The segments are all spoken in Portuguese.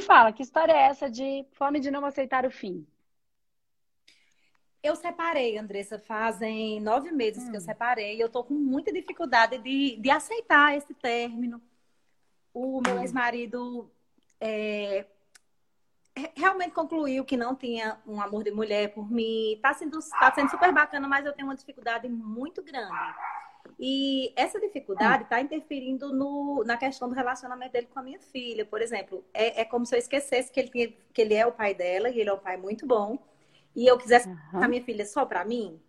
me fala, que história é essa de fome de não aceitar o fim? Eu separei, Andressa, fazem nove meses hum. que eu hum. separei. Eu tô com muita dificuldade de, de aceitar esse término. O meu hum. ex-marido é, realmente concluiu que não tinha um amor de mulher por mim. Tá sendo, tá sendo super bacana, mas eu tenho uma dificuldade muito grande. E essa dificuldade está interferindo no, na questão do relacionamento dele com a minha filha, por exemplo. É, é como se eu esquecesse que ele, tinha, que ele é o pai dela, e ele é um pai muito bom e eu quisesse uhum. a minha filha só para mim,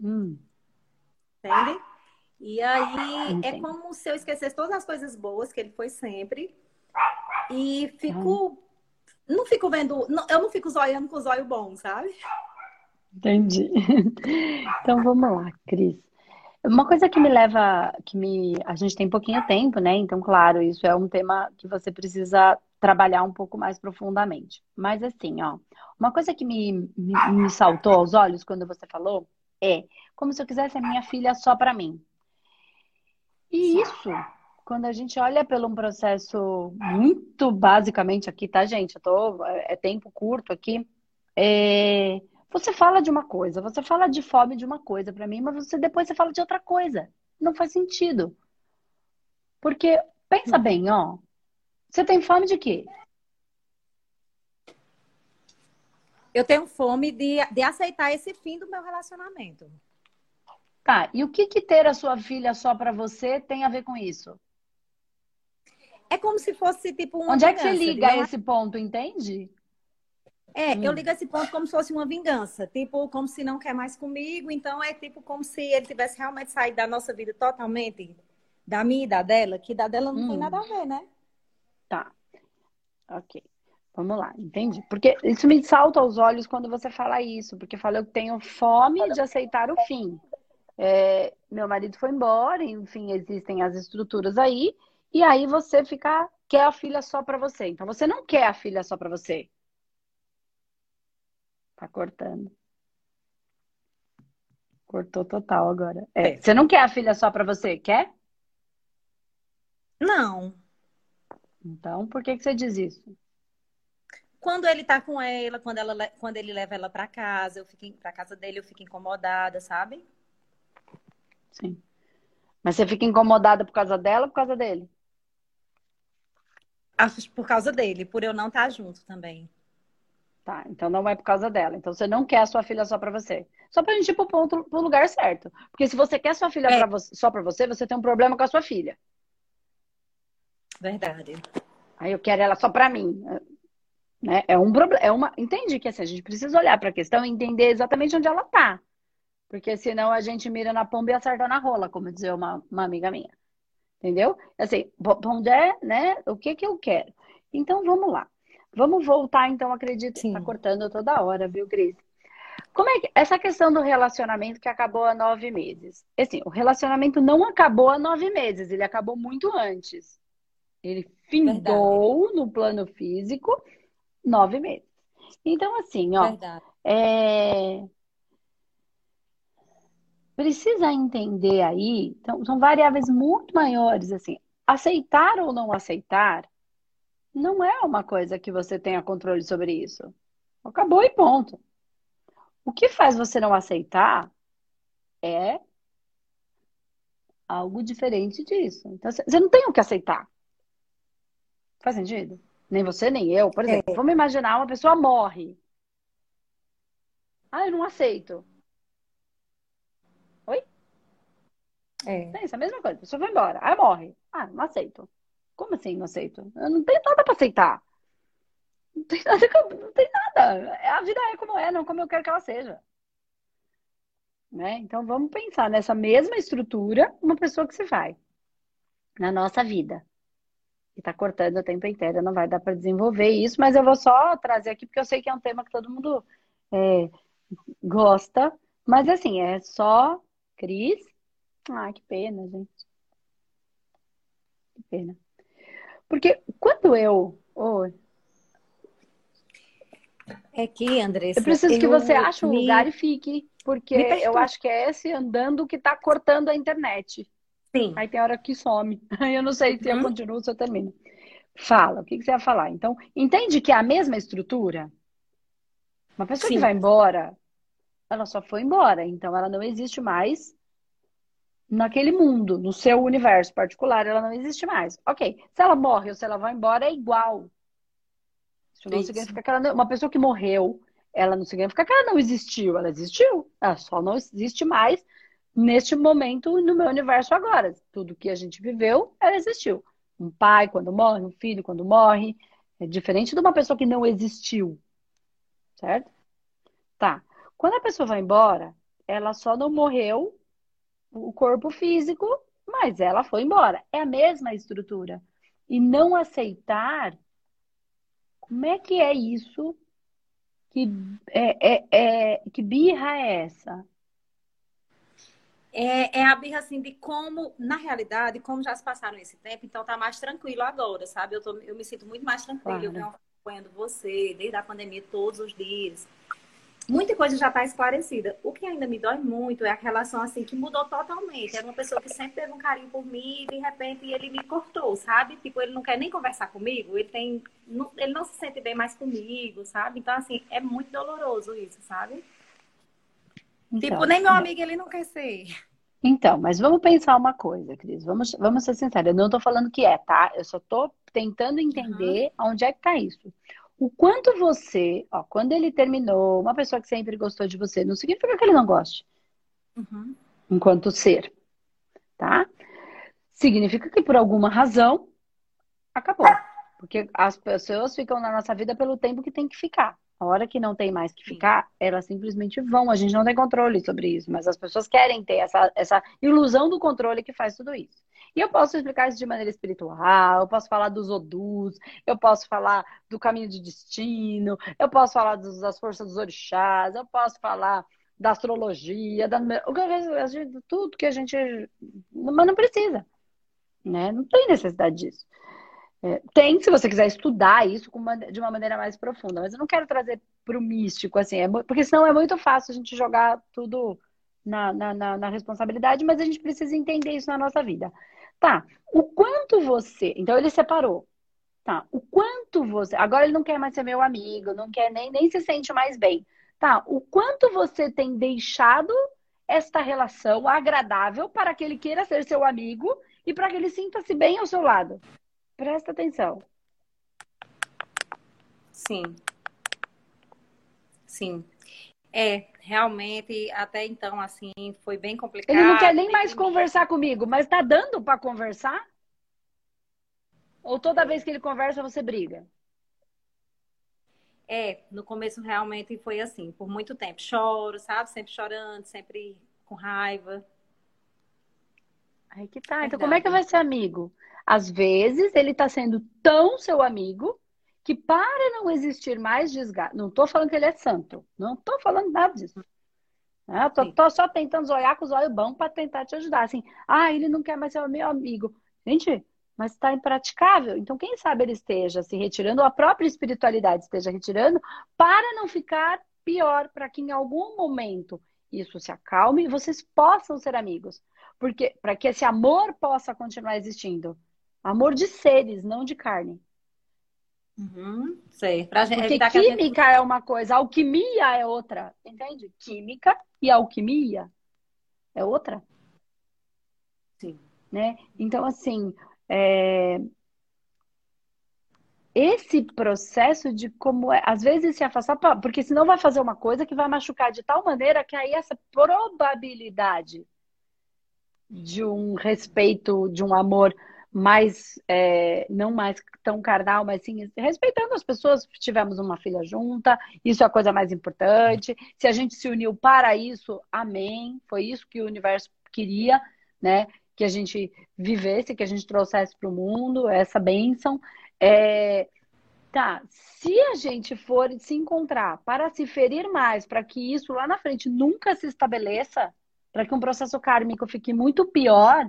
hum. entende? E aí Entendi. é como se eu esquecesse todas as coisas boas que ele foi sempre e fico hum. não fico vendo, não, eu não fico zoiando com o zóio bom, sabe? Entendi. Então vamos lá, Cris. Uma coisa que me leva, que me, a gente tem pouquinho tempo, né? Então, claro, isso é um tema que você precisa trabalhar um pouco mais profundamente. Mas assim, ó, uma coisa que me, me, me saltou aos olhos quando você falou é como se eu quisesse a minha filha só para mim. E isso, quando a gente olha pelo um processo muito basicamente aqui, tá, gente? Eu tô, é, é tempo curto aqui. É, você fala de uma coisa, você fala de fome de uma coisa para mim, mas você depois você fala de outra coisa. Não faz sentido. Porque pensa hum. bem, ó, você tem fome de quê? Eu tenho fome de, de aceitar esse fim do meu relacionamento. Tá, e o que, que ter a sua filha só para você tem a ver com isso? É como se fosse tipo um. Onde é que você liga esse ponto, entende? É, hum. eu ligo esse ponto como se fosse uma vingança. Tipo, como se não quer mais comigo. Então, é tipo como se ele tivesse realmente saído da nossa vida totalmente. Da minha e da dela, que da dela não hum. tem nada a ver, né? Tá. Ok. Vamos lá, entendi. Porque isso me salta aos olhos quando você fala isso, porque fala eu tenho fome de aceitar o fim. É, meu marido foi embora, enfim, existem as estruturas aí, e aí você fica quer a filha só para você. Então você não quer a filha só para você. Tá cortando. Cortou total agora. É, você não quer a filha só para você, quer? Não. Então, por que, que você diz isso? Quando ele tá com ela, quando, ela, quando ele leva ela para casa, eu fico para casa dele, eu fico incomodada, sabe? Sim. Mas você fica incomodada por causa dela ou por causa dele? Por causa dele, por eu não estar tá junto também. Tá, então não é por causa dela. Então você não quer a sua filha só para você. Só pra gente ir pro, ponto, pro lugar certo. Porque se você quer sua filha é. pra você, só para você, você tem um problema com a sua filha. Verdade. Aí eu quero ela só para mim. Né? É um problema, é uma, entende que assim, a gente precisa olhar para a questão e entender exatamente onde ela está. Porque senão a gente mira na pomba e acerta na rola, como dizia uma, uma amiga minha. Entendeu? Assim, onde é, né? O que que eu quero? Então vamos lá. Vamos voltar, então, acredito que está cortando toda hora, viu, Cris? Como é que essa questão do relacionamento que acabou há nove meses? Assim, o relacionamento não acabou há nove meses, ele acabou muito antes. Ele findou Verdade. no plano físico nove meses. Então, assim, ó. É... Precisa entender aí, então, são variáveis muito maiores, assim. Aceitar ou não aceitar não é uma coisa que você tenha controle sobre isso. Acabou e ponto. O que faz você não aceitar é algo diferente disso. Então, você não tem o que aceitar. Faz sentido? Nem você, nem eu. Por exemplo, é. vamos imaginar uma pessoa morre. Ah, eu não aceito. Oi? É. É isso, a mesma coisa. A pessoa vai embora. Aí morre. Ah, não aceito. Como assim não aceito? Eu não tenho nada pra aceitar. Não tem nada. Não tem nada. A vida é como é, não como eu quero que ela seja. Né? Então vamos pensar nessa mesma estrutura, uma pessoa que se vai na nossa vida e tá cortando o tempo inteiro, não vai dar para desenvolver isso, mas eu vou só trazer aqui porque eu sei que é um tema que todo mundo é, gosta, mas assim, é só Cris. Ah, que pena, gente. Que pena. Porque quando eu. Oh, é que, Andressa. Eu preciso que você ache um me... lugar e fique. Porque eu acho que é esse andando que tá cortando a internet. Sim. Aí tem hora que some. Aí eu não sei se eu uhum. continuo ou se eu termino. Fala, o que, que você vai falar? Então, entende que é a mesma estrutura? Uma pessoa Sim. que vai embora, ela só foi embora, então ela não existe mais naquele mundo, no seu universo particular, ela não existe mais. Ok, se ela morre ou se ela vai embora, é igual. Isso não Isso. significa que ela não, uma pessoa que morreu, ela não significa que ela não existiu, ela existiu, ela só não existe mais neste momento no meu universo agora. Tudo que a gente viveu, ela existiu. Um pai quando morre, um filho quando morre, é diferente de uma pessoa que não existiu, certo? Tá. Quando a pessoa vai embora, ela só não morreu o corpo físico, mas ela foi embora. É a mesma estrutura. E não aceitar, como é que é isso? Que, é, é, é, que birra é essa? É, é a birra assim de como, na realidade, como já se passaram esse tempo, então tá mais tranquilo agora, sabe? Eu, tô, eu me sinto muito mais tranquila. Eu Claro. venho acompanhando você desde a pandemia todos os dias. Muita coisa já está esclarecida. O que ainda me dói muito é a relação assim que mudou totalmente. Era uma pessoa que sempre teve um carinho por mim e de repente ele me cortou, sabe? Tipo, ele não quer nem conversar comigo, ele tem, não- ele não se sente bem mais comigo, sabe? Então assim, é muito doloroso isso, sabe? Então, Tipo, nem meu amigo ele não quer ser. Então, mas vamos pensar uma coisa, Cris. Vamos, vamos ser sinceros. Eu não tô falando que é, tá? Eu só tô tentando entender onde é que tá isso. O quanto você, ó, quando ele terminou, uma pessoa que sempre gostou de você, não significa que ele não goste, Uhum. enquanto ser, tá? Significa que por alguma razão acabou. Porque as pessoas ficam na nossa vida pelo tempo que tem que ficar. A hora que não tem mais que ficar, elas simplesmente vão. A gente não tem controle sobre isso, mas as pessoas querem ter essa, essa ilusão do controle que faz tudo isso. E eu posso explicar isso de maneira espiritual, eu posso falar dos odus, eu posso falar do caminho de destino, eu posso falar dos- das forças dos orixás, eu posso falar da astrologia, da, tudo que a gente. Mas não precisa, né? Não tem necessidade disso. É, tem, se você quiser estudar isso uma- de uma maneira mais profunda, mas eu não quero trazer para o místico, assim, é porque senão é muito fácil a gente jogar tudo na, na, na- na responsabilidade, mas a gente precisa entender isso na nossa vida. Tá, o quanto você. Então ele separou. Tá, o quanto você. Agora ele não quer mais ser meu amigo, não quer nem, nem se sente mais bem. Tá, o quanto você tem deixado esta relação agradável para que ele queira ser seu amigo e para que ele sinta-se bem ao seu lado. Presta atenção. Sim. Sim. É, realmente, até então, assim, foi bem complicado. Ele não quer nem mais conversar comigo, mas tá dando para conversar? Ou toda vez que ele conversa você briga? É, no começo realmente foi assim, por muito tempo. Choro, sabe? Sempre chorando, sempre com raiva. Aí que tá. Então como é que Verdade. vai ser amigo? Às vezes ele tá sendo tão seu amigo que para não existir mais desgaste. Não tô falando que ele é santo. Não tô falando nada disso. né? Sim. tô só tentando zoiar com os olhos bons para tentar te ajudar. Assim, ah, ele não quer mais ser meu amigo. Gente, mas está impraticável. Então, quem sabe ele esteja se retirando, ou a própria espiritualidade esteja retirando, para não ficar pior, para que em algum momento isso se acalme e vocês possam ser amigos. Porque para que esse amor possa continuar existindo. Amor de seres, não de carne. Uhum, sei. Pra gente Porque evitar que a gente- química é uma coisa, alquimia é outra. Entende? Química e alquimia é outra. Sim. né? Então, assim, é, esse processo de como é, às vezes se afastar, porque senão vai fazer uma coisa que vai machucar de tal maneira que aí essa probabilidade de um respeito, de um amor mais, é, não mais tão carnal, mas sim respeitando as pessoas, tivemos uma filha junta, isso é a coisa mais importante. Se a gente se uniu para isso, amém. Foi isso que o universo queria, né? Que a gente vivesse, que a gente trouxesse para o mundo essa bênção. É, tá, se a gente for se encontrar para se ferir mais, para que isso lá na frente nunca se estabeleça, para que um processo kármico fique muito pior,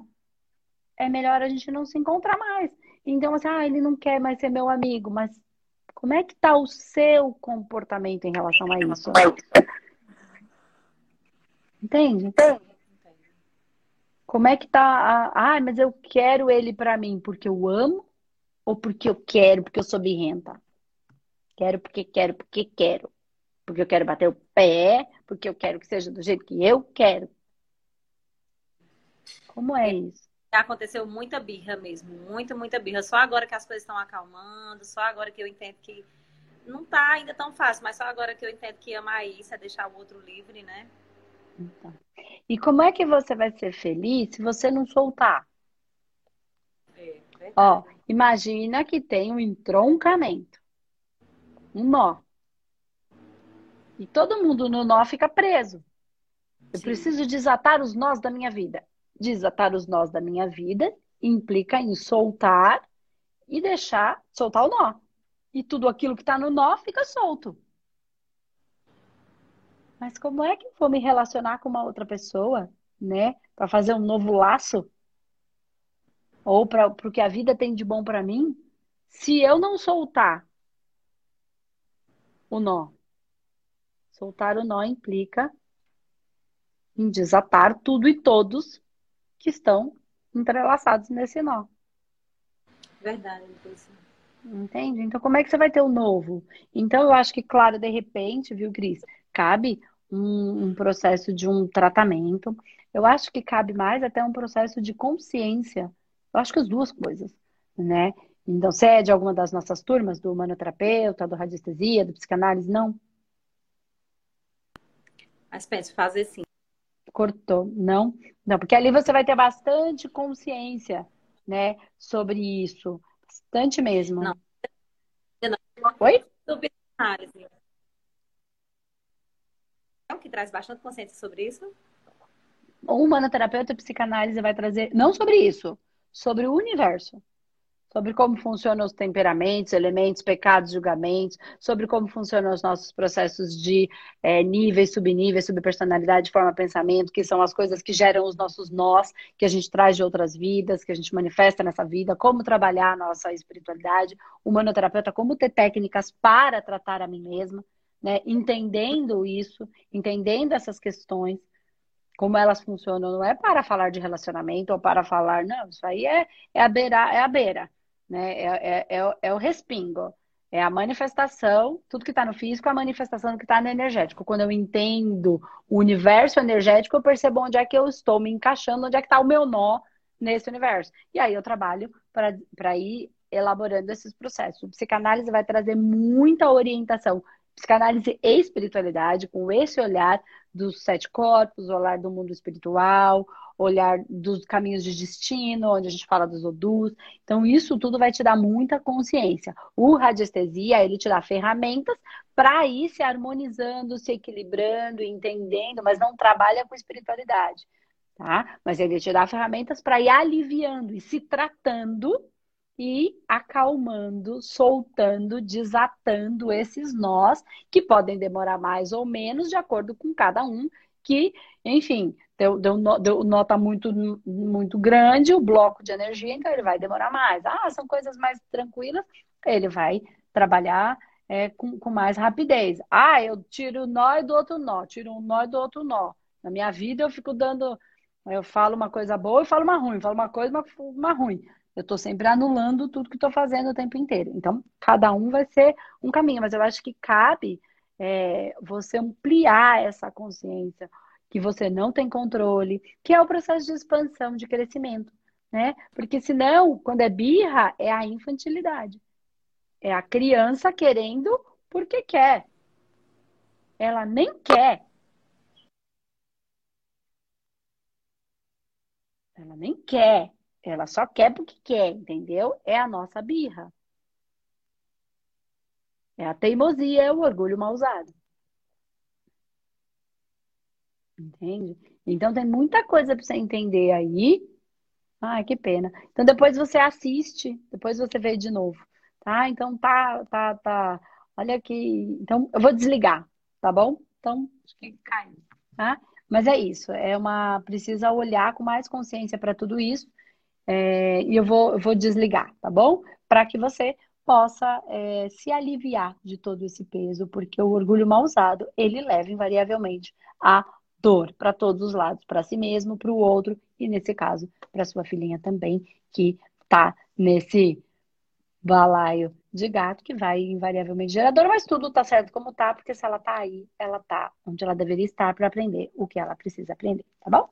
é melhor a gente não se encontrar mais. Então, assim, ah, ele não quer mais ser meu amigo, mas como é que tá o seu comportamento em relação a isso? Entende? Como é que tá? A... Ah, mas eu quero ele para mim porque eu amo ou porque eu quero, porque eu sou birrenta? Quero porque quero, porque quero. Porque eu quero bater o pé, porque eu quero que seja do jeito que eu quero. Como é isso? Aconteceu muita birra mesmo, muita, muita birra. Só agora que as coisas estão acalmando, só agora que eu entendo que não tá ainda tão fácil, mas só agora que eu entendo que amar isso é deixar o outro livre, né? Então. E como é que você vai ser feliz se você não soltar? É, Ó, imagina que tem um entroncamento, um nó. E todo mundo no nó fica preso. Eu Sim. preciso desatar os nós da minha vida. Desatar os nós da minha vida implica em soltar e deixar soltar o nó. E tudo aquilo que está no nó fica solto. Mas como é que eu vou me relacionar com uma outra pessoa, né? Para fazer um novo laço? Ou para o que a vida tem de bom para mim? Se eu não soltar o nó. Soltar o nó implica em desatar tudo e todos que estão entrelaçados nesse nó. Verdade, professor. Entende? Então, como é que você vai ter o novo? Então, eu acho que, claro, de repente, viu, Cris? Cabe um, um, processo de um tratamento. Eu acho que cabe mais até um processo de consciência. Eu acho que as duas coisas, né? Então, você é de alguma das nossas turmas, do humanoterapeuta, do radiestesia, do psicanálise? Não? Mas penso, fazer sim. Cortou, não? Não, porque ali você vai ter bastante consciência, né, sobre isso. Bastante mesmo. Não. Oi? Análise. É o que traz bastante consciência sobre isso? O humanoterapeuta e psicanálise vai trazer, não sobre isso, sobre o universo sobre como funcionam os temperamentos, elementos, pecados, julgamentos, sobre como funcionam os nossos processos de é, níveis, subníveis, subpersonalidade, forma, pensamento, que são as coisas que geram os nossos nós, que a gente traz de outras vidas, que a gente manifesta nessa vida, como trabalhar a nossa espiritualidade, o humanoterapeuta, como ter técnicas para tratar a mim mesma, né? entendendo isso, entendendo essas questões, como elas funcionam, não é para falar de relacionamento ou para falar, não, isso aí é, é a beira, é a beira né? É, é, é, é o respingo. É a manifestação, tudo que está no físico é a manifestação do que está no energético. Quando eu entendo o universo energético, eu percebo onde é que eu estou me encaixando, onde é que está o meu nó nesse universo. E aí eu trabalho para ir elaborando esses processos. O psicanálise vai trazer muita orientação. Psicanálise e espiritualidade, com esse olhar dos sete corpos, olhar do mundo espiritual, olhar dos caminhos de destino, onde a gente fala dos odus. Então, isso tudo vai te dar muita consciência. O radiestesia, ele te dá ferramentas para ir se harmonizando, se equilibrando, entendendo, mas não trabalha com espiritualidade, tá? Mas ele te dá ferramentas para ir aliviando e se tratando e acalmando, soltando, desatando esses nós que podem demorar mais ou menos de acordo com cada um que, enfim, deu, deu, deu nota muito, muito grande, o bloco de energia, então ele vai demorar mais. Ah, são coisas mais tranquilas, ele vai trabalhar é, com, com mais rapidez. Ah, eu tiro o nó e do outro nó, tiro um nó e do outro nó. Na minha vida eu fico dando, eu falo uma coisa boa e falo uma ruim, falo uma coisa uma, uma ruim. Eu estou sempre anulando tudo que estou fazendo o tempo inteiro. Então, cada um vai ser um caminho, mas eu acho que cabe é, você ampliar essa consciência que você não tem controle, que é o processo de expansão, de crescimento, né? Porque senão, quando é birra, é a infantilidade. É a criança querendo porque quer. Ela nem quer. Ela nem quer. Ela só quer porque quer, entendeu? É a nossa birra. É a teimosia, é o orgulho mal usado. Entende? Então tem muita coisa para você entender aí. Ai, que pena. Então depois você assiste, depois você vê de novo, tá? Então tá, tá, tá. Olha aqui. Então eu vou desligar, tá bom? Então acho que caiu, tá? Mas é isso. É uma precisa olhar com mais consciência para tudo isso. É, e eu vou, vou desligar, tá bom? Para que você possa é, se aliviar de todo esse peso, porque o orgulho mal usado ele leva invariavelmente a dor para todos os lados, para si mesmo, para o outro e, nesse caso, para sua filhinha também, que está nesse balaio de gato que vai invariavelmente geradora, mas tudo tá certo como tá, porque se ela tá aí, ela tá onde ela deveria estar para aprender o que ela precisa aprender, tá bom?